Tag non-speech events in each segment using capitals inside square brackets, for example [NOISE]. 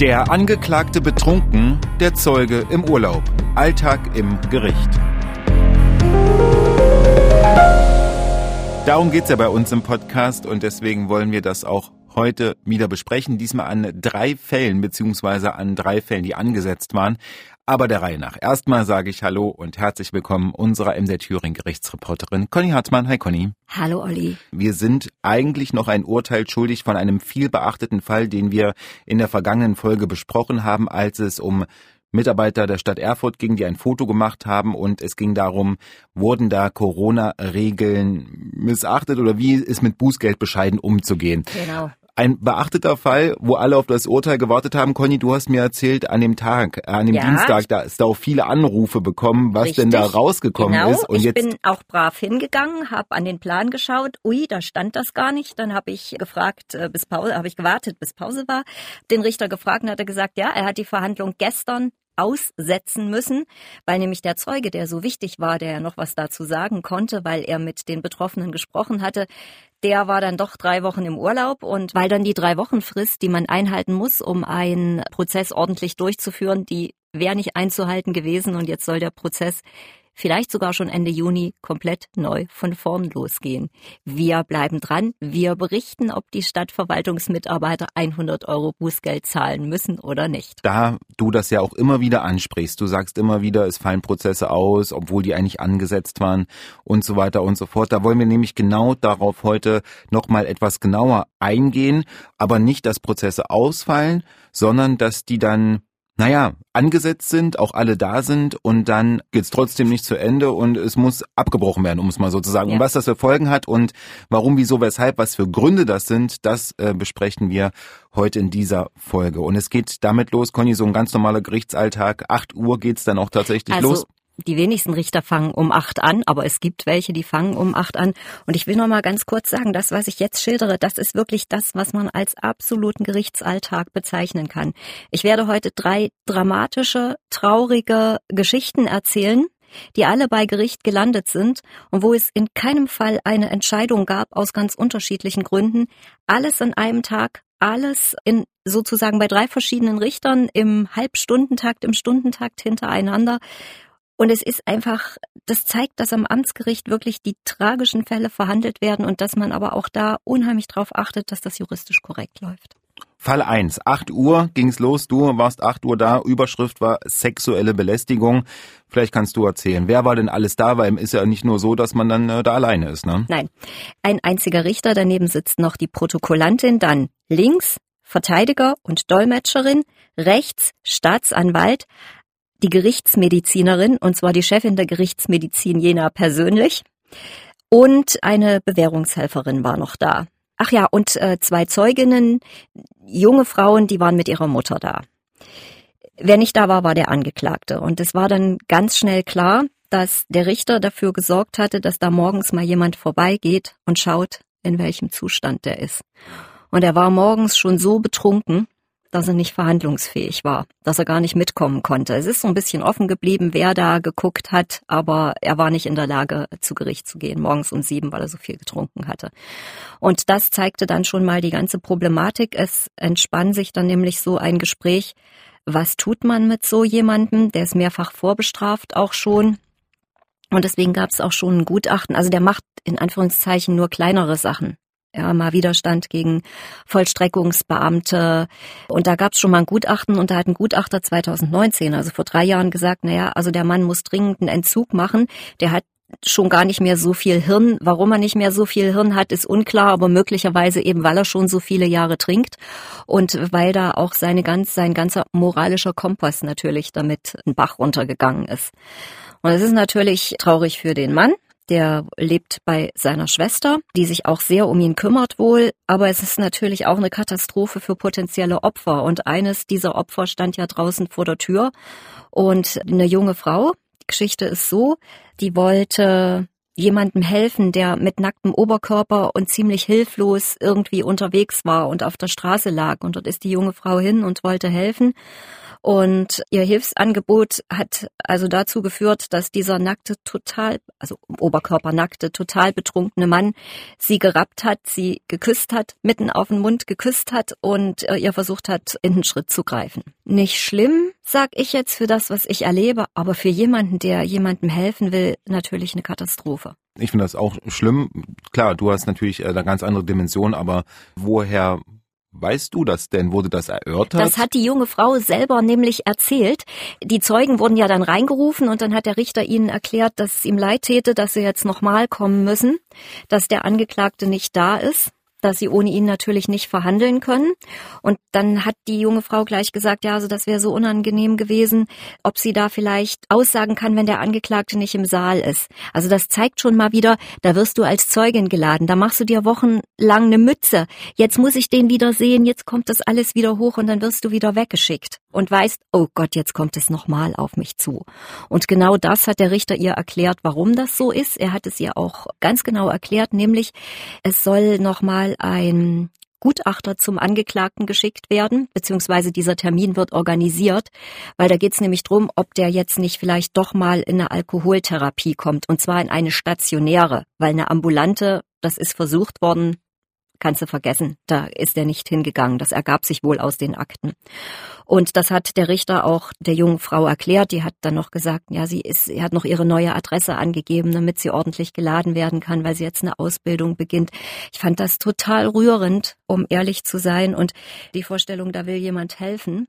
Der Angeklagte betrunken, der Zeuge im Urlaub. Alltag im Gericht. Darum geht's ja bei uns im Podcast und deswegen wollen wir das auch heute wieder besprechen. Diesmal an drei Fällen, beziehungsweise an drei Fällen, die angesetzt waren. Aber der Reihe nach. Erstmal sage ich Hallo und herzlich willkommen unserer MZ Thüringen Gerichtsreporterin Conny Hartmann. Hi Conny. Hallo Olli. Wir sind eigentlich noch ein Urteil schuldig von einem viel beachteten Fall, den wir in der vergangenen Folge besprochen haben, als es um Mitarbeiter der Stadt Erfurt ging, die ein Foto gemacht haben und es ging darum, wurden da Corona-Regeln missachtet oder wie ist mit Bußgeldbescheiden umzugehen? Genau ein beachteter Fall, wo alle auf das Urteil gewartet haben. Conny, du hast mir erzählt, an dem Tag, äh, an dem ja, Dienstag, da ist da auch viele Anrufe bekommen, was richtig, denn da rausgekommen genau. ist. Und ich jetzt bin auch brav hingegangen, habe an den Plan geschaut. Ui, da stand das gar nicht. Dann habe ich gefragt, äh, bis Pause, habe ich gewartet, bis Pause war. Den Richter gefragt und hat er gesagt, ja, er hat die Verhandlung gestern aussetzen müssen, weil nämlich der Zeuge, der so wichtig war, der ja noch was dazu sagen konnte, weil er mit den Betroffenen gesprochen hatte, der war dann doch drei Wochen im Urlaub. Und weil dann die drei Wochen Frist, die man einhalten muss, um einen Prozess ordentlich durchzuführen, die wäre nicht einzuhalten gewesen. Und jetzt soll der Prozess vielleicht sogar schon Ende Juni komplett neu von vorn losgehen. Wir bleiben dran. Wir berichten, ob die Stadtverwaltungsmitarbeiter 100 Euro Bußgeld zahlen müssen oder nicht. Da du das ja auch immer wieder ansprichst, du sagst immer wieder, es fallen Prozesse aus, obwohl die eigentlich angesetzt waren und so weiter und so fort. Da wollen wir nämlich genau darauf heute nochmal etwas genauer eingehen, aber nicht, dass Prozesse ausfallen, sondern dass die dann naja, angesetzt sind, auch alle da sind und dann geht's trotzdem nicht zu Ende und es muss abgebrochen werden, um es mal so zu sagen. Ja. Und was das für Folgen hat und warum, wieso, weshalb, was für Gründe das sind, das äh, besprechen wir heute in dieser Folge. Und es geht damit los, Conny, so ein ganz normaler Gerichtsalltag. Acht Uhr geht's dann auch tatsächlich also, los die wenigsten Richter fangen um acht an, aber es gibt welche, die fangen um acht an. Und ich will noch mal ganz kurz sagen, das, was ich jetzt schildere, das ist wirklich das, was man als absoluten Gerichtsalltag bezeichnen kann. Ich werde heute drei dramatische, traurige Geschichten erzählen, die alle bei Gericht gelandet sind und wo es in keinem Fall eine Entscheidung gab aus ganz unterschiedlichen Gründen. Alles an einem Tag, alles in sozusagen bei drei verschiedenen Richtern im Halbstundentakt, im Stundentakt hintereinander. Und es ist einfach, das zeigt, dass am Amtsgericht wirklich die tragischen Fälle verhandelt werden und dass man aber auch da unheimlich darauf achtet, dass das juristisch korrekt läuft. Fall 1, 8 Uhr ging's los, du warst 8 Uhr da, Überschrift war sexuelle Belästigung. Vielleicht kannst du erzählen, wer war denn alles da, weil ist ja nicht nur so, dass man dann äh, da alleine ist, ne? Nein, ein einziger Richter, daneben sitzt noch die Protokollantin, dann links Verteidiger und Dolmetscherin, rechts Staatsanwalt, die Gerichtsmedizinerin, und zwar die Chefin der Gerichtsmedizin Jena persönlich. Und eine Bewährungshelferin war noch da. Ach ja, und äh, zwei Zeuginnen, junge Frauen, die waren mit ihrer Mutter da. Wer nicht da war, war der Angeklagte. Und es war dann ganz schnell klar, dass der Richter dafür gesorgt hatte, dass da morgens mal jemand vorbeigeht und schaut, in welchem Zustand der ist. Und er war morgens schon so betrunken, dass er nicht verhandlungsfähig war, dass er gar nicht mitkommen konnte. Es ist so ein bisschen offen geblieben, wer da geguckt hat, aber er war nicht in der Lage, zu Gericht zu gehen, morgens um sieben, weil er so viel getrunken hatte. Und das zeigte dann schon mal die ganze Problematik. Es entspann sich dann nämlich so ein Gespräch, was tut man mit so jemandem? Der ist mehrfach vorbestraft auch schon. Und deswegen gab es auch schon ein Gutachten. Also der macht in Anführungszeichen nur kleinere Sachen ja, mal Widerstand gegen Vollstreckungsbeamte. Und da gab es schon mal ein Gutachten und da hat ein Gutachter 2019, also vor drei Jahren, gesagt, naja, also der Mann muss dringend einen Entzug machen. Der hat schon gar nicht mehr so viel Hirn. Warum er nicht mehr so viel Hirn hat, ist unklar, aber möglicherweise eben, weil er schon so viele Jahre trinkt und weil da auch seine ganz, sein ganzer moralischer Kompass natürlich damit ein Bach runtergegangen ist. Und es ist natürlich traurig für den Mann, der lebt bei seiner Schwester, die sich auch sehr um ihn kümmert wohl. Aber es ist natürlich auch eine Katastrophe für potenzielle Opfer. Und eines dieser Opfer stand ja draußen vor der Tür. Und eine junge Frau, die Geschichte ist so, die wollte jemandem helfen, der mit nacktem Oberkörper und ziemlich hilflos irgendwie unterwegs war und auf der Straße lag. Und dort ist die junge Frau hin und wollte helfen. Und ihr Hilfsangebot hat also dazu geführt, dass dieser nackte, total, also oberkörpernackte, total betrunkene Mann sie gerappt hat, sie geküsst hat, mitten auf den Mund geküsst hat und äh, ihr versucht hat, in den Schritt zu greifen. Nicht schlimm, sag ich jetzt für das, was ich erlebe, aber für jemanden, der jemandem helfen will, natürlich eine Katastrophe. Ich finde das auch schlimm. Klar, du hast natürlich äh, eine ganz andere Dimension, aber woher Weißt du das denn? Wurde das erörtert? Das hat die junge Frau selber nämlich erzählt. Die Zeugen wurden ja dann reingerufen und dann hat der Richter ihnen erklärt, dass es ihm leid täte, dass sie jetzt nochmal kommen müssen, dass der Angeklagte nicht da ist dass sie ohne ihn natürlich nicht verhandeln können. Und dann hat die junge Frau gleich gesagt, ja, also das wäre so unangenehm gewesen, ob sie da vielleicht aussagen kann, wenn der Angeklagte nicht im Saal ist. Also das zeigt schon mal wieder, da wirst du als Zeugin geladen, da machst du dir wochenlang eine Mütze. Jetzt muss ich den wieder sehen, jetzt kommt das alles wieder hoch und dann wirst du wieder weggeschickt und weißt, oh Gott, jetzt kommt es nochmal auf mich zu. Und genau das hat der Richter ihr erklärt, warum das so ist. Er hat es ihr auch ganz genau erklärt, nämlich es soll nochmal ein Gutachter zum Angeklagten geschickt werden, beziehungsweise dieser Termin wird organisiert, weil da geht es nämlich drum, ob der jetzt nicht vielleicht doch mal in eine Alkoholtherapie kommt, und zwar in eine stationäre, weil eine ambulante, das ist versucht worden, kannst du vergessen, da ist er nicht hingegangen. Das ergab sich wohl aus den Akten. Und das hat der Richter auch der jungen Frau erklärt. Die hat dann noch gesagt, ja, sie ist, sie hat noch ihre neue Adresse angegeben, damit sie ordentlich geladen werden kann, weil sie jetzt eine Ausbildung beginnt. Ich fand das total rührend, um ehrlich zu sein. Und die Vorstellung, da will jemand helfen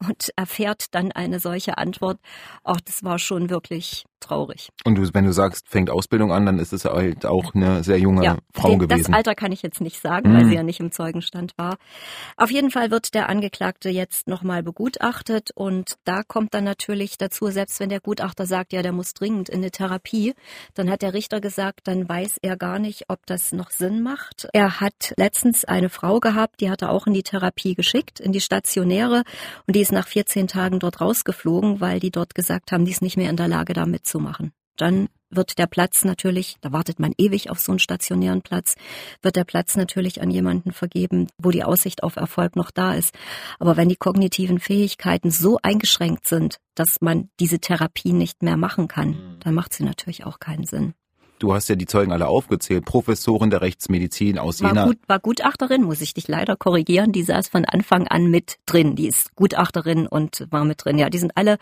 und erfährt dann eine solche Antwort. Auch das war schon wirklich traurig. Und du, wenn du sagst, fängt Ausbildung an, dann ist es halt auch eine sehr junge ja, Frau den, gewesen. Das Alter kann ich jetzt nicht sagen, mhm. weil sie ja nicht im Zeugenstand war. Auf jeden Fall wird der Angeklagte jetzt nochmal begutachtet und da kommt dann natürlich dazu, selbst wenn der Gutachter sagt, ja, der muss dringend in eine Therapie, dann hat der Richter gesagt, dann weiß er gar nicht, ob das noch Sinn macht. Er hat letztens eine Frau gehabt, die hat er auch in die Therapie geschickt, in die stationäre und die ist nach 14 Tagen dort rausgeflogen, weil die dort gesagt haben, die ist nicht mehr in der Lage, damit zu machen. Dann wird der Platz natürlich, da wartet man ewig auf so einen stationären Platz, wird der Platz natürlich an jemanden vergeben, wo die Aussicht auf Erfolg noch da ist. Aber wenn die kognitiven Fähigkeiten so eingeschränkt sind, dass man diese Therapie nicht mehr machen kann, mhm. dann macht sie natürlich auch keinen Sinn. Du hast ja die Zeugen alle aufgezählt. Professorin der Rechtsmedizin aus war Jena. Gut, war Gutachterin, muss ich dich leider korrigieren. Die saß von Anfang an mit drin. Die ist Gutachterin und war mit drin. Ja, die sind alle,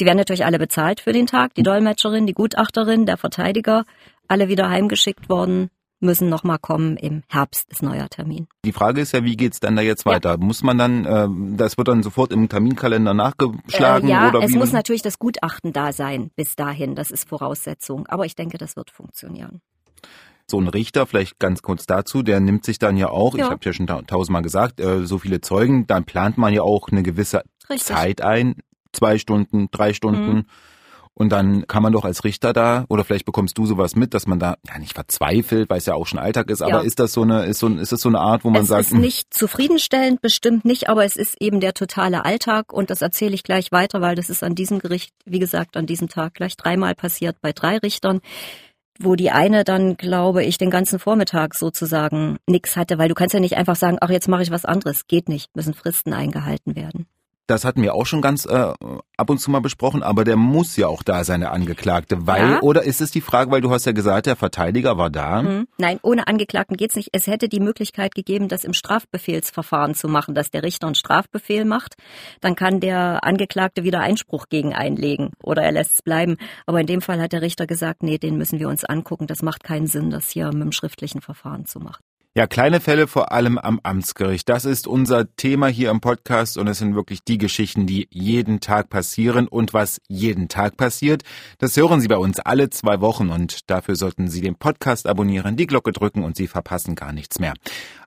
die werden natürlich alle bezahlt für den Tag. Die Dolmetscherin, die Gutachterin, der Verteidiger, alle wieder heimgeschickt worden müssen nochmal kommen. Im Herbst ist neuer Termin. Die Frage ist ja, wie geht's dann da jetzt weiter? Ja. Muss man dann, äh, das wird dann sofort im Terminkalender nachgeschlagen? Äh, ja, oder es muss natürlich das Gutachten da sein bis dahin. Das ist Voraussetzung. Aber ich denke, das wird funktionieren so ein Richter, vielleicht ganz kurz dazu, der nimmt sich dann ja auch, ja. ich habe ja schon tausendmal gesagt, äh, so viele Zeugen, dann plant man ja auch eine gewisse Richtig. Zeit ein, zwei Stunden, drei Stunden. Mhm. Und dann kann man doch als Richter da, oder vielleicht bekommst du sowas mit, dass man da ja nicht verzweifelt, weil es ja auch schon Alltag ist, aber ist das so eine, ist so, ist das so eine Art, wo man es sagt. Es ist hm. nicht zufriedenstellend, bestimmt nicht, aber es ist eben der totale Alltag und das erzähle ich gleich weiter, weil das ist an diesem Gericht, wie gesagt, an diesem Tag gleich dreimal passiert bei drei Richtern wo die eine dann, glaube ich, den ganzen Vormittag sozusagen nichts hatte, weil du kannst ja nicht einfach sagen, ach, jetzt mache ich was anderes. Geht nicht, müssen Fristen eingehalten werden. Das hatten wir auch schon ganz äh, ab und zu mal besprochen, aber der muss ja auch da sein, der Angeklagte, weil, ja. oder ist es die Frage, weil du hast ja gesagt, der Verteidiger war da? Mhm. Nein, ohne Angeklagten geht's nicht. Es hätte die Möglichkeit gegeben, das im Strafbefehlsverfahren zu machen, dass der Richter einen Strafbefehl macht, dann kann der Angeklagte wieder Einspruch gegen einlegen oder er lässt es bleiben. Aber in dem Fall hat der Richter gesagt, nee, den müssen wir uns angucken, das macht keinen Sinn, das hier mit dem schriftlichen Verfahren zu machen. Ja, kleine Fälle vor allem am Amtsgericht. Das ist unser Thema hier im Podcast und es sind wirklich die Geschichten, die jeden Tag passieren und was jeden Tag passiert. Das hören Sie bei uns alle zwei Wochen und dafür sollten Sie den Podcast abonnieren, die Glocke drücken und Sie verpassen gar nichts mehr.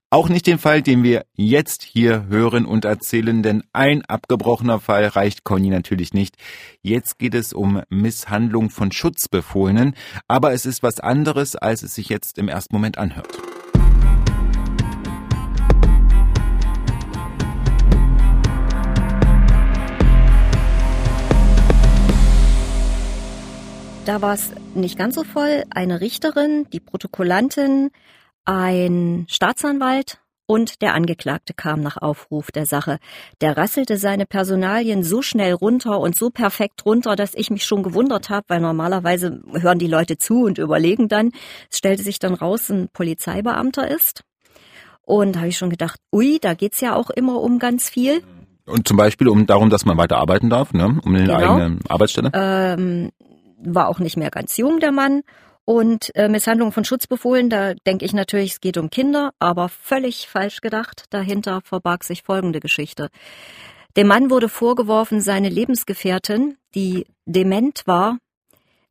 Auch nicht den Fall, den wir jetzt hier hören und erzählen, denn ein abgebrochener Fall reicht Conny natürlich nicht. Jetzt geht es um Misshandlung von Schutzbefohlenen, aber es ist was anderes, als es sich jetzt im ersten Moment anhört. Da war es nicht ganz so voll, eine Richterin, die Protokollantin, ein Staatsanwalt und der Angeklagte kam nach Aufruf der Sache. Der rasselte seine Personalien so schnell runter und so perfekt runter, dass ich mich schon gewundert habe, weil normalerweise hören die Leute zu und überlegen dann. Es stellte sich dann raus, ein Polizeibeamter ist. Und da habe ich schon gedacht, ui, da geht's ja auch immer um ganz viel. Und zum Beispiel um darum, dass man weiter arbeiten darf, ne? um eine genau. eigene Arbeitsstelle? Ähm, war auch nicht mehr ganz jung, der Mann. Und äh, Misshandlung von Schutzbefohlen, da denke ich natürlich, es geht um Kinder, aber völlig falsch gedacht. Dahinter verbarg sich folgende Geschichte. Dem Mann wurde vorgeworfen, seine Lebensgefährtin, die dement war,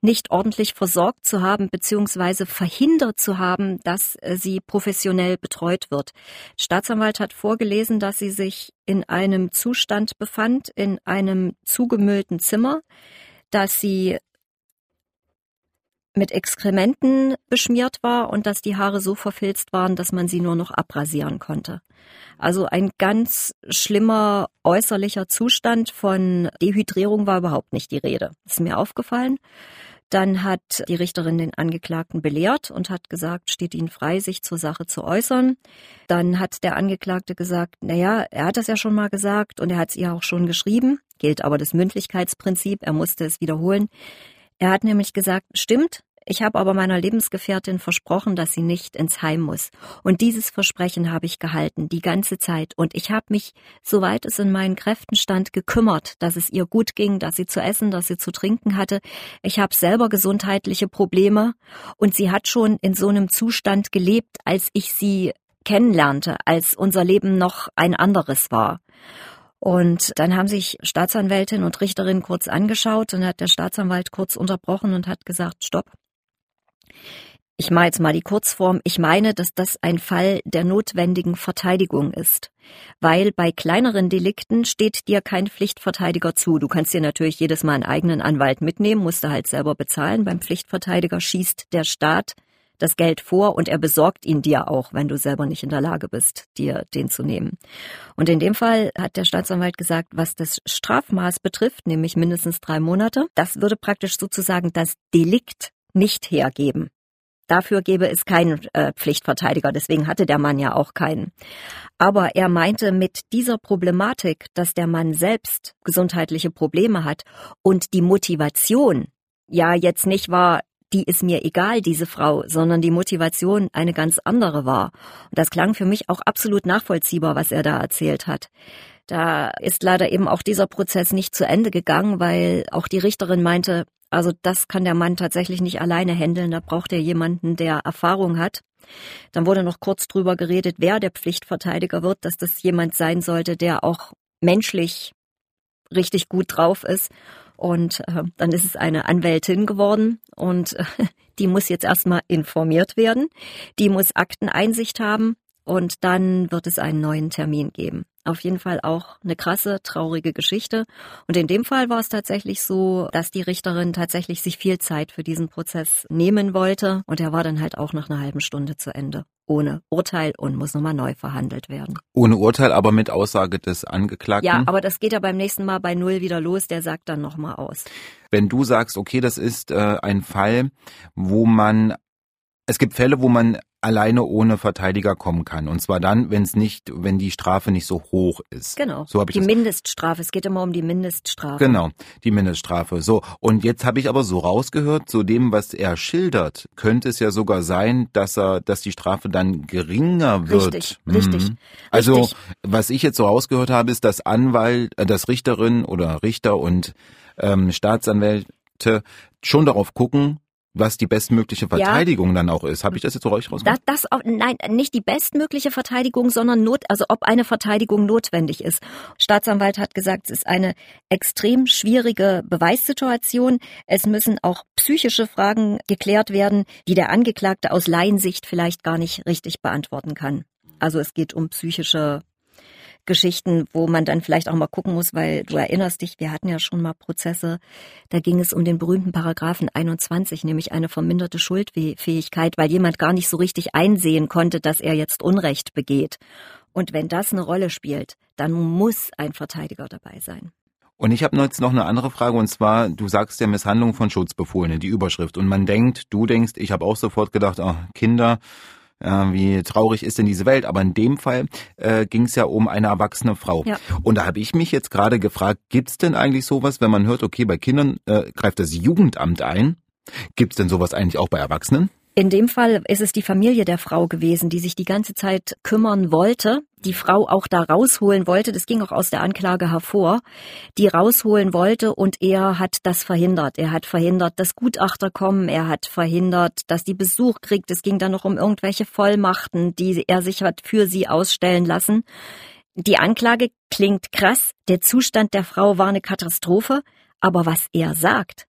nicht ordentlich versorgt zu haben beziehungsweise verhindert zu haben, dass äh, sie professionell betreut wird. Staatsanwalt hat vorgelesen, dass sie sich in einem Zustand befand, in einem zugemüllten Zimmer, dass sie mit Exkrementen beschmiert war und dass die Haare so verfilzt waren, dass man sie nur noch abrasieren konnte. Also ein ganz schlimmer äußerlicher Zustand von Dehydrierung war überhaupt nicht die Rede. Ist mir aufgefallen. Dann hat die Richterin den Angeklagten belehrt und hat gesagt, steht Ihnen frei, sich zur Sache zu äußern. Dann hat der Angeklagte gesagt, na ja, er hat das ja schon mal gesagt und er hat es ihr auch schon geschrieben, gilt aber das Mündlichkeitsprinzip, er musste es wiederholen. Er hat nämlich gesagt, stimmt, ich habe aber meiner Lebensgefährtin versprochen, dass sie nicht ins Heim muss. Und dieses Versprechen habe ich gehalten, die ganze Zeit. Und ich habe mich, soweit es in meinen Kräften stand, gekümmert, dass es ihr gut ging, dass sie zu essen, dass sie zu trinken hatte. Ich habe selber gesundheitliche Probleme. Und sie hat schon in so einem Zustand gelebt, als ich sie kennenlernte, als unser Leben noch ein anderes war. Und dann haben sich Staatsanwältin und Richterin kurz angeschaut und hat der Staatsanwalt kurz unterbrochen und hat gesagt, stopp. Ich mache jetzt mal die Kurzform. Ich meine, dass das ein Fall der notwendigen Verteidigung ist. Weil bei kleineren Delikten steht dir kein Pflichtverteidiger zu. Du kannst dir natürlich jedes Mal einen eigenen Anwalt mitnehmen, musst du halt selber bezahlen. Beim Pflichtverteidiger schießt der Staat das Geld vor und er besorgt ihn dir auch, wenn du selber nicht in der Lage bist, dir den zu nehmen. Und in dem Fall hat der Staatsanwalt gesagt, was das Strafmaß betrifft, nämlich mindestens drei Monate, das würde praktisch sozusagen das Delikt nicht hergeben. Dafür gäbe es keinen äh, Pflichtverteidiger, deswegen hatte der Mann ja auch keinen. Aber er meinte mit dieser Problematik, dass der Mann selbst gesundheitliche Probleme hat und die Motivation ja jetzt nicht war, die ist mir egal, diese Frau, sondern die Motivation eine ganz andere war. Und das klang für mich auch absolut nachvollziehbar, was er da erzählt hat. Da ist leider eben auch dieser Prozess nicht zu Ende gegangen, weil auch die Richterin meinte, also das kann der Mann tatsächlich nicht alleine handeln, da braucht er jemanden, der Erfahrung hat. Dann wurde noch kurz drüber geredet, wer der Pflichtverteidiger wird, dass das jemand sein sollte, der auch menschlich richtig gut drauf ist und äh, dann ist es eine Anwältin geworden und äh, [LAUGHS] die muss jetzt erstmal informiert werden. Die muss Akteneinsicht haben und dann wird es einen neuen Termin geben. Auf jeden Fall auch eine krasse, traurige Geschichte. Und in dem Fall war es tatsächlich so, dass die Richterin tatsächlich sich viel Zeit für diesen Prozess nehmen wollte. Und er war dann halt auch nach einer halben Stunde zu Ende. Ohne Urteil und muss nochmal neu verhandelt werden. Ohne Urteil, aber mit Aussage des Angeklagten? Ja, aber das geht ja beim nächsten Mal bei Null wieder los. Der sagt dann nochmal aus. Wenn du sagst, okay, das ist äh, ein Fall, wo man es gibt Fälle, wo man alleine ohne Verteidiger kommen kann. Und zwar dann, wenn es nicht, wenn die Strafe nicht so hoch ist. Genau. So ich die das. Mindeststrafe. Es geht immer um die Mindeststrafe. Genau, die Mindeststrafe. So. Und jetzt habe ich aber so rausgehört, zu dem, was er schildert, könnte es ja sogar sein, dass er, dass die Strafe dann geringer wird. Richtig, mhm. richtig. Also, richtig. was ich jetzt so rausgehört habe, ist, dass Anwalt, äh, dass Richterin oder Richter und ähm, Staatsanwälte schon darauf gucken, was die bestmögliche Verteidigung ja. dann auch ist. Habe ich das jetzt so euch rausgemacht? Das, das auch, nein, nicht die bestmögliche Verteidigung, sondern not, also ob eine Verteidigung notwendig ist. Staatsanwalt hat gesagt, es ist eine extrem schwierige Beweissituation. Es müssen auch psychische Fragen geklärt werden, die der Angeklagte aus Laiensicht vielleicht gar nicht richtig beantworten kann. Also es geht um psychische Geschichten, wo man dann vielleicht auch mal gucken muss, weil du erinnerst dich, wir hatten ja schon mal Prozesse, da ging es um den berühmten Paragraphen 21, nämlich eine verminderte Schuldfähigkeit, weil jemand gar nicht so richtig einsehen konnte, dass er jetzt Unrecht begeht. Und wenn das eine Rolle spielt, dann muss ein Verteidiger dabei sein. Und ich habe jetzt noch eine andere Frage und zwar, du sagst ja Misshandlung von Schutzbefohlenen, die Überschrift. Und man denkt, du denkst, ich habe auch sofort gedacht, oh, Kinder, äh, wie traurig ist denn diese Welt? Aber in dem Fall äh, ging es ja um eine erwachsene Frau. Ja. Und da habe ich mich jetzt gerade gefragt, gibt's denn eigentlich sowas, wenn man hört, okay, bei Kindern äh, greift das Jugendamt ein? Gibt's denn sowas eigentlich auch bei Erwachsenen? In dem Fall ist es die Familie der Frau gewesen, die sich die ganze Zeit kümmern wollte, die Frau auch da rausholen wollte, das ging auch aus der Anklage hervor, die rausholen wollte und er hat das verhindert. Er hat verhindert, dass Gutachter kommen, er hat verhindert, dass die Besuch kriegt. Es ging dann noch um irgendwelche Vollmachten, die er sich hat für sie ausstellen lassen. Die Anklage klingt krass, der Zustand der Frau war eine Katastrophe, aber was er sagt,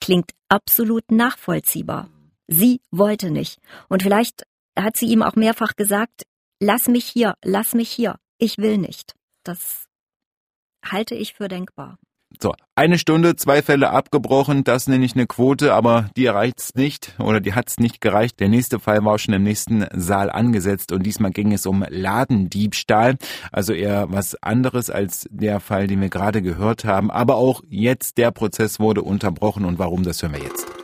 klingt absolut nachvollziehbar. Sie wollte nicht. Und vielleicht hat sie ihm auch mehrfach gesagt, lass mich hier, lass mich hier, ich will nicht. Das halte ich für denkbar. So, eine Stunde, zwei Fälle abgebrochen, das nenne ich eine Quote, aber die erreicht's nicht oder die hat's nicht gereicht. Der nächste Fall war schon im nächsten Saal angesetzt und diesmal ging es um Ladendiebstahl, also eher was anderes als der Fall, den wir gerade gehört haben. Aber auch jetzt der Prozess wurde unterbrochen und warum, das hören wir jetzt.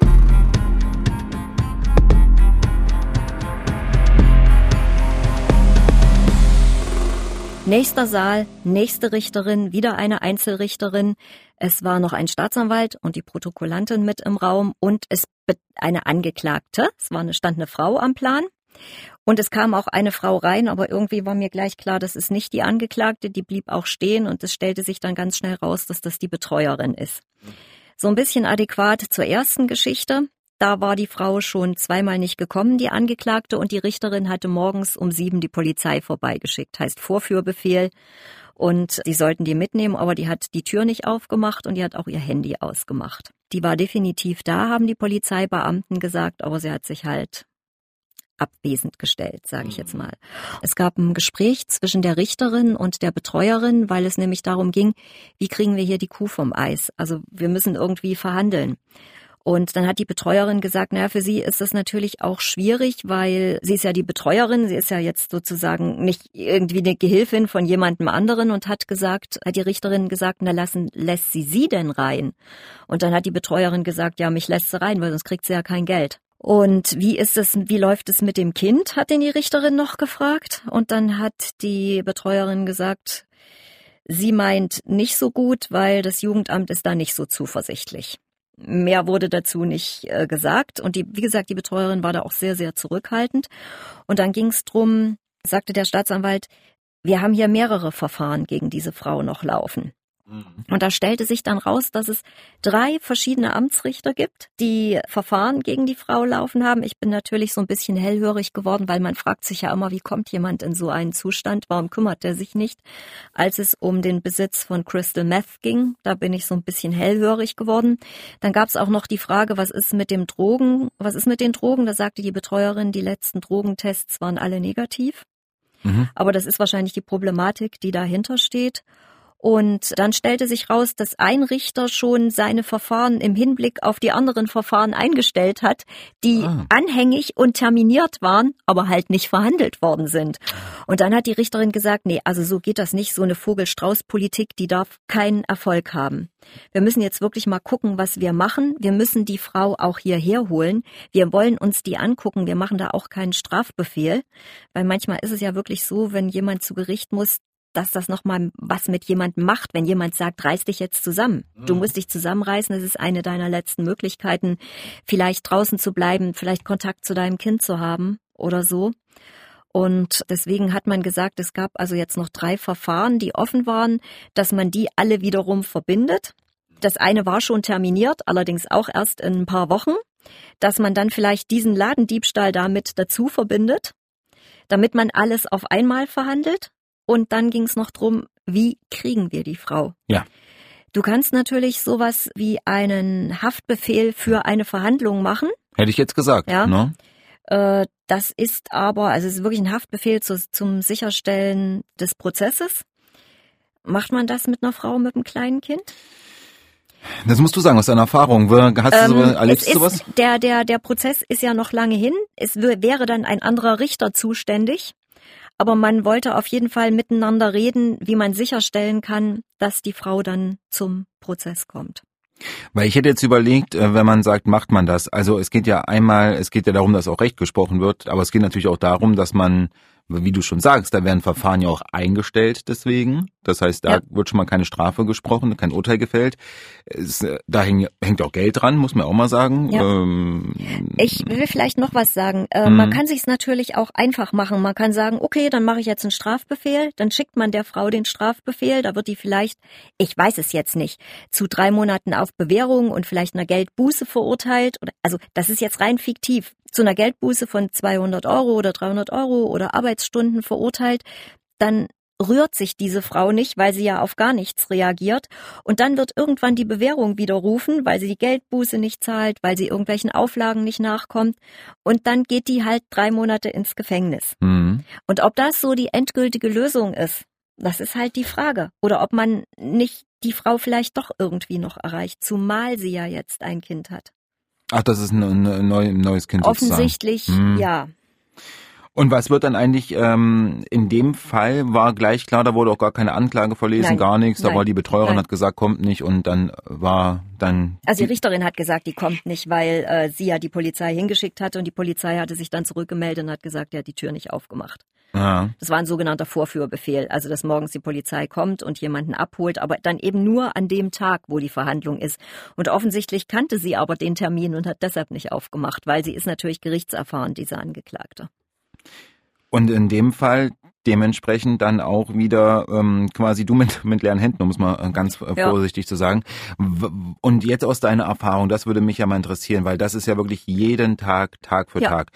Nächster Saal, nächste Richterin, wieder eine Einzelrichterin. Es war noch ein Staatsanwalt und die Protokollantin mit im Raum und es eine Angeklagte. Es war eine, stand eine Frau am Plan. Und es kam auch eine Frau rein, aber irgendwie war mir gleich klar, das ist nicht die Angeklagte, die blieb auch stehen und es stellte sich dann ganz schnell raus, dass das die Betreuerin ist. So ein bisschen adäquat zur ersten Geschichte. Da war die Frau schon zweimal nicht gekommen, die Angeklagte, und die Richterin hatte morgens um sieben die Polizei vorbeigeschickt, heißt Vorführbefehl. Und die sollten die mitnehmen, aber die hat die Tür nicht aufgemacht und die hat auch ihr Handy ausgemacht. Die war definitiv da, haben die Polizeibeamten gesagt, aber sie hat sich halt abwesend gestellt, sage ich jetzt mhm. mal. Es gab ein Gespräch zwischen der Richterin und der Betreuerin, weil es nämlich darum ging, wie kriegen wir hier die Kuh vom Eis? Also wir müssen irgendwie verhandeln. Und dann hat die Betreuerin gesagt, naja, für sie ist das natürlich auch schwierig, weil sie ist ja die Betreuerin, sie ist ja jetzt sozusagen nicht irgendwie eine Gehilfin von jemandem anderen und hat gesagt, hat die Richterin gesagt, na lassen, lässt sie sie denn rein? Und dann hat die Betreuerin gesagt, ja, mich lässt sie rein, weil sonst kriegt sie ja kein Geld. Und wie ist es, wie läuft es mit dem Kind? Hat den die Richterin noch gefragt. Und dann hat die Betreuerin gesagt, sie meint nicht so gut, weil das Jugendamt ist da nicht so zuversichtlich. Mehr wurde dazu nicht äh, gesagt. Und die, wie gesagt, die Betreuerin war da auch sehr, sehr zurückhaltend. Und dann ging es drum, sagte der Staatsanwalt, wir haben hier mehrere Verfahren gegen diese Frau noch laufen. Mhm. Und da stellte sich dann raus, dass es drei verschiedene Amtsrichter gibt, die Verfahren gegen die Frau laufen haben. Ich bin natürlich so ein bisschen hellhörig geworden, weil man fragt sich ja immer, wie kommt jemand in so einen Zustand? Warum kümmert er sich nicht? Als es um den Besitz von Crystal Meth ging, da bin ich so ein bisschen hellhörig geworden. Dann gab es auch noch die Frage, was ist mit dem Drogen? Was ist mit den Drogen? Da sagte die Betreuerin, die letzten Drogentests waren alle negativ. Mhm. Aber das ist wahrscheinlich die Problematik, die dahinter steht. Und dann stellte sich raus, dass ein Richter schon seine Verfahren im Hinblick auf die anderen Verfahren eingestellt hat, die ah. anhängig und terminiert waren, aber halt nicht verhandelt worden sind. Und dann hat die Richterin gesagt, nee, also so geht das nicht, so eine Vogel-Strauß-Politik, die darf keinen Erfolg haben. Wir müssen jetzt wirklich mal gucken, was wir machen. Wir müssen die Frau auch hierher holen. Wir wollen uns die angucken. Wir machen da auch keinen Strafbefehl, weil manchmal ist es ja wirklich so, wenn jemand zu Gericht muss, dass das nochmal was mit jemandem macht, wenn jemand sagt, reiß dich jetzt zusammen. Du mhm. musst dich zusammenreißen, das ist eine deiner letzten Möglichkeiten, vielleicht draußen zu bleiben, vielleicht Kontakt zu deinem Kind zu haben oder so. Und deswegen hat man gesagt, es gab also jetzt noch drei Verfahren, die offen waren, dass man die alle wiederum verbindet. Das eine war schon terminiert, allerdings auch erst in ein paar Wochen, dass man dann vielleicht diesen Ladendiebstahl damit dazu verbindet, damit man alles auf einmal verhandelt und dann ging es noch drum, wie kriegen wir die Frau? Ja. Du kannst natürlich sowas wie einen Haftbefehl für eine Verhandlung machen. Hätte ich jetzt gesagt. Ja. Ne? Äh, das ist aber, also es ist wirklich ein Haftbefehl zu, zum Sicherstellen des Prozesses. Macht man das mit einer Frau mit einem kleinen Kind? Das musst du sagen, aus deiner Erfahrung. Hast du so, ähm, erlebst du sowas? Der, der, der Prozess ist ja noch lange hin. Es wäre dann ein anderer Richter zuständig. Aber man wollte auf jeden Fall miteinander reden, wie man sicherstellen kann, dass die Frau dann zum Prozess kommt. Weil ich hätte jetzt überlegt, äh, wenn man sagt, macht man das. Also es geht ja einmal, es geht ja darum, dass auch Recht gesprochen wird, aber es geht natürlich auch darum, dass man wie du schon sagst, da werden Verfahren ja auch eingestellt deswegen. Das heißt, da ja. wird schon mal keine Strafe gesprochen, kein Urteil gefällt. Es, äh, da häng, hängt auch Geld dran, muss man auch mal sagen. Ja. Ähm, ich will vielleicht noch was sagen. Äh, man mhm. kann sich natürlich auch einfach machen. Man kann sagen, okay, dann mache ich jetzt einen Strafbefehl, dann schickt man der Frau den Strafbefehl, da wird die vielleicht, ich weiß es jetzt nicht, zu drei Monaten auf Bewährung und vielleicht einer Geldbuße verurteilt. Also das ist jetzt rein fiktiv zu einer Geldbuße von 200 Euro oder 300 Euro oder Arbeitsstunden verurteilt, dann rührt sich diese Frau nicht, weil sie ja auf gar nichts reagiert. Und dann wird irgendwann die Bewährung widerrufen, weil sie die Geldbuße nicht zahlt, weil sie irgendwelchen Auflagen nicht nachkommt. Und dann geht die halt drei Monate ins Gefängnis. Mhm. Und ob das so die endgültige Lösung ist, das ist halt die Frage. Oder ob man nicht die Frau vielleicht doch irgendwie noch erreicht, zumal sie ja jetzt ein Kind hat. Ach, das ist ein, ein, neues Kind Offensichtlich, hm. ja. Und was wird dann eigentlich, ähm, in dem Fall war gleich klar, da wurde auch gar keine Anklage verlesen, Nein. gar nichts. Da Nein. war die Betreuerin, Nein. hat gesagt, kommt nicht und dann war dann... Also die Richterin hat gesagt, die kommt nicht, weil äh, sie ja die Polizei hingeschickt hatte und die Polizei hatte sich dann zurückgemeldet und hat gesagt, er hat die Tür nicht aufgemacht. Ja. Das war ein sogenannter Vorführbefehl, also dass morgens die Polizei kommt und jemanden abholt, aber dann eben nur an dem Tag, wo die Verhandlung ist. Und offensichtlich kannte sie aber den Termin und hat deshalb nicht aufgemacht, weil sie ist natürlich gerichtserfahren, diese Angeklagte. Und in dem Fall dementsprechend dann auch wieder ähm, quasi du mit, mit leeren Händen, um es mal ganz äh, vorsichtig ja. zu sagen. Und jetzt aus deiner Erfahrung, das würde mich ja mal interessieren, weil das ist ja wirklich jeden Tag, Tag für ja. Tag.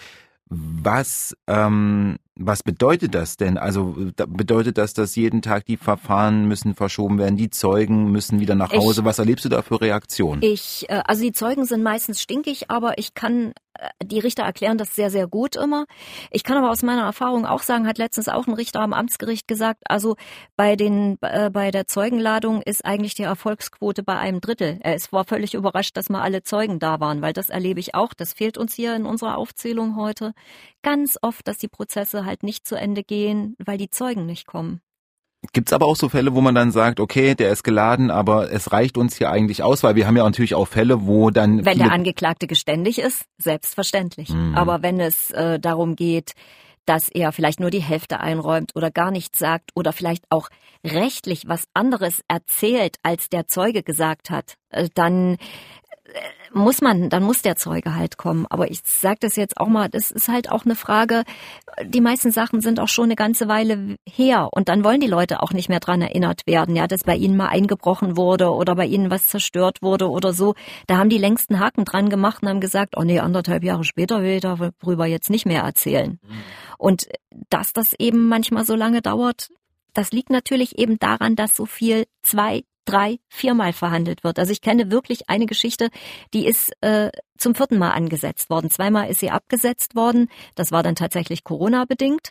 Was ähm, was bedeutet das denn? Also bedeutet das, dass jeden Tag die Verfahren müssen verschoben werden, die Zeugen müssen wieder nach Hause? Ich, was erlebst du da für Reaktionen? Ich, äh, also die Zeugen sind meistens stinkig, aber ich kann, äh, die Richter erklären das sehr, sehr gut immer. Ich kann aber aus meiner Erfahrung auch sagen, hat letztens auch ein Richter am Amtsgericht gesagt, also bei den, äh, bei der Zeugenladung ist eigentlich die Erfolgsquote bei einem Drittel. Er ist, war völlig überrascht, dass mal alle Zeugen da waren, weil das erlebe ich auch. Das fehlt uns hier in unserer Aufzählung heute ganz oft, dass die Prozesse halt nicht zu Ende gehen, weil die Zeugen nicht kommen. Gibt's aber auch so Fälle, wo man dann sagt, okay, der ist geladen, aber es reicht uns hier eigentlich aus, weil wir haben ja natürlich auch Fälle, wo dann wenn der Angeklagte geständig ist, selbstverständlich. Mhm. Aber wenn es äh, darum geht, dass er vielleicht nur die Hälfte einräumt oder gar nichts sagt oder vielleicht auch rechtlich was anderes erzählt, als der Zeuge gesagt hat, äh, dann muss man, dann muss der Zeuge halt kommen. Aber ich sage das jetzt auch mal, das ist halt auch eine Frage, die meisten Sachen sind auch schon eine ganze Weile her und dann wollen die Leute auch nicht mehr dran erinnert werden, ja, dass bei ihnen mal eingebrochen wurde oder bei ihnen was zerstört wurde oder so. Da haben die längsten Haken dran gemacht und haben gesagt, oh nee, anderthalb Jahre später will ich darüber jetzt nicht mehr erzählen. Mhm. Und dass das eben manchmal so lange dauert, das liegt natürlich eben daran, dass so viel zwei, drei, viermal verhandelt wird. Also ich kenne wirklich eine Geschichte, die ist äh, zum vierten Mal angesetzt worden. Zweimal ist sie abgesetzt worden. Das war dann tatsächlich Corona-bedingt.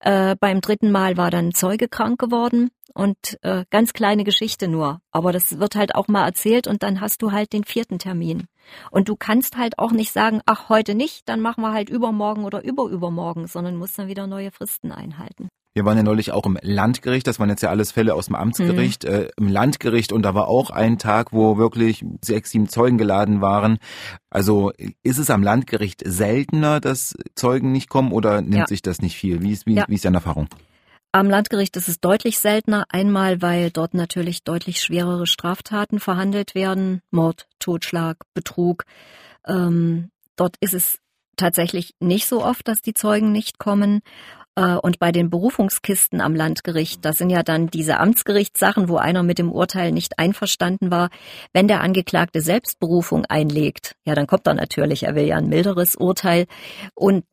Äh, beim dritten Mal war dann Zeuge krank geworden und äh, ganz kleine Geschichte nur. Aber das wird halt auch mal erzählt und dann hast du halt den vierten Termin. Und du kannst halt auch nicht sagen, ach, heute nicht, dann machen wir halt übermorgen oder überübermorgen, sondern musst dann wieder neue Fristen einhalten. Wir waren ja neulich auch im Landgericht, das waren jetzt ja alles Fälle aus dem Amtsgericht, mhm. äh, im Landgericht und da war auch ein Tag, wo wirklich sechs, sieben Zeugen geladen waren. Also ist es am Landgericht seltener, dass Zeugen nicht kommen oder nimmt ja. sich das nicht viel? Wie ist, wie, ja. wie ist deine Erfahrung? Am Landgericht ist es deutlich seltener. Einmal, weil dort natürlich deutlich schwerere Straftaten verhandelt werden. Mord, Totschlag, Betrug. Ähm, dort ist es tatsächlich nicht so oft, dass die Zeugen nicht kommen. Äh, und bei den Berufungskisten am Landgericht, das sind ja dann diese Amtsgerichtssachen, wo einer mit dem Urteil nicht einverstanden war. Wenn der Angeklagte Selbstberufung einlegt, ja, dann kommt er natürlich, er will ja ein milderes Urteil. Und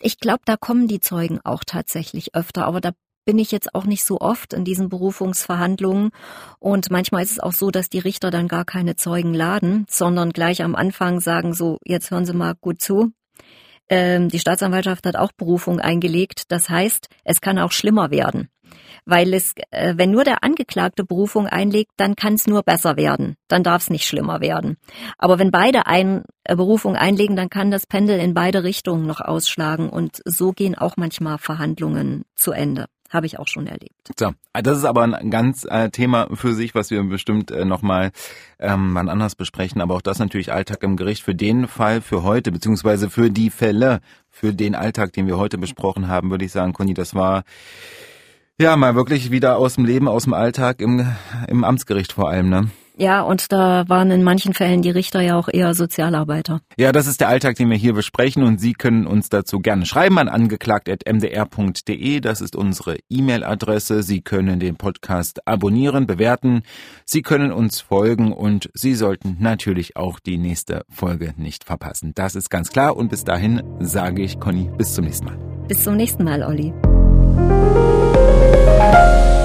ich glaube, da kommen die Zeugen auch tatsächlich öfter, aber da bin ich jetzt auch nicht so oft in diesen Berufungsverhandlungen. Und manchmal ist es auch so, dass die Richter dann gar keine Zeugen laden, sondern gleich am Anfang sagen so, jetzt hören Sie mal gut zu. Ähm, die Staatsanwaltschaft hat auch Berufung eingelegt. Das heißt, es kann auch schlimmer werden. Weil es, äh, wenn nur der Angeklagte Berufung einlegt, dann kann es nur besser werden. Dann darf es nicht schlimmer werden. Aber wenn beide ein, äh, Berufung einlegen, dann kann das Pendel in beide Richtungen noch ausschlagen. Und so gehen auch manchmal Verhandlungen zu Ende. Habe ich auch schon erlebt. So, das ist aber ein ganz äh, Thema für sich, was wir bestimmt äh, nochmal ähm, wann anders besprechen. Aber auch das natürlich Alltag im Gericht für den Fall für heute, beziehungsweise für die Fälle, für den Alltag, den wir heute besprochen haben, würde ich sagen, Conny, das war ja mal wirklich wieder aus dem Leben, aus dem Alltag im, im Amtsgericht vor allem, ne? Ja, und da waren in manchen Fällen die Richter ja auch eher Sozialarbeiter. Ja, das ist der Alltag, den wir hier besprechen und Sie können uns dazu gerne schreiben an angeklagt.mdr.de. Das ist unsere E-Mail-Adresse. Sie können den Podcast abonnieren, bewerten. Sie können uns folgen und Sie sollten natürlich auch die nächste Folge nicht verpassen. Das ist ganz klar und bis dahin sage ich Conny, bis zum nächsten Mal. Bis zum nächsten Mal, Olli. Thank you.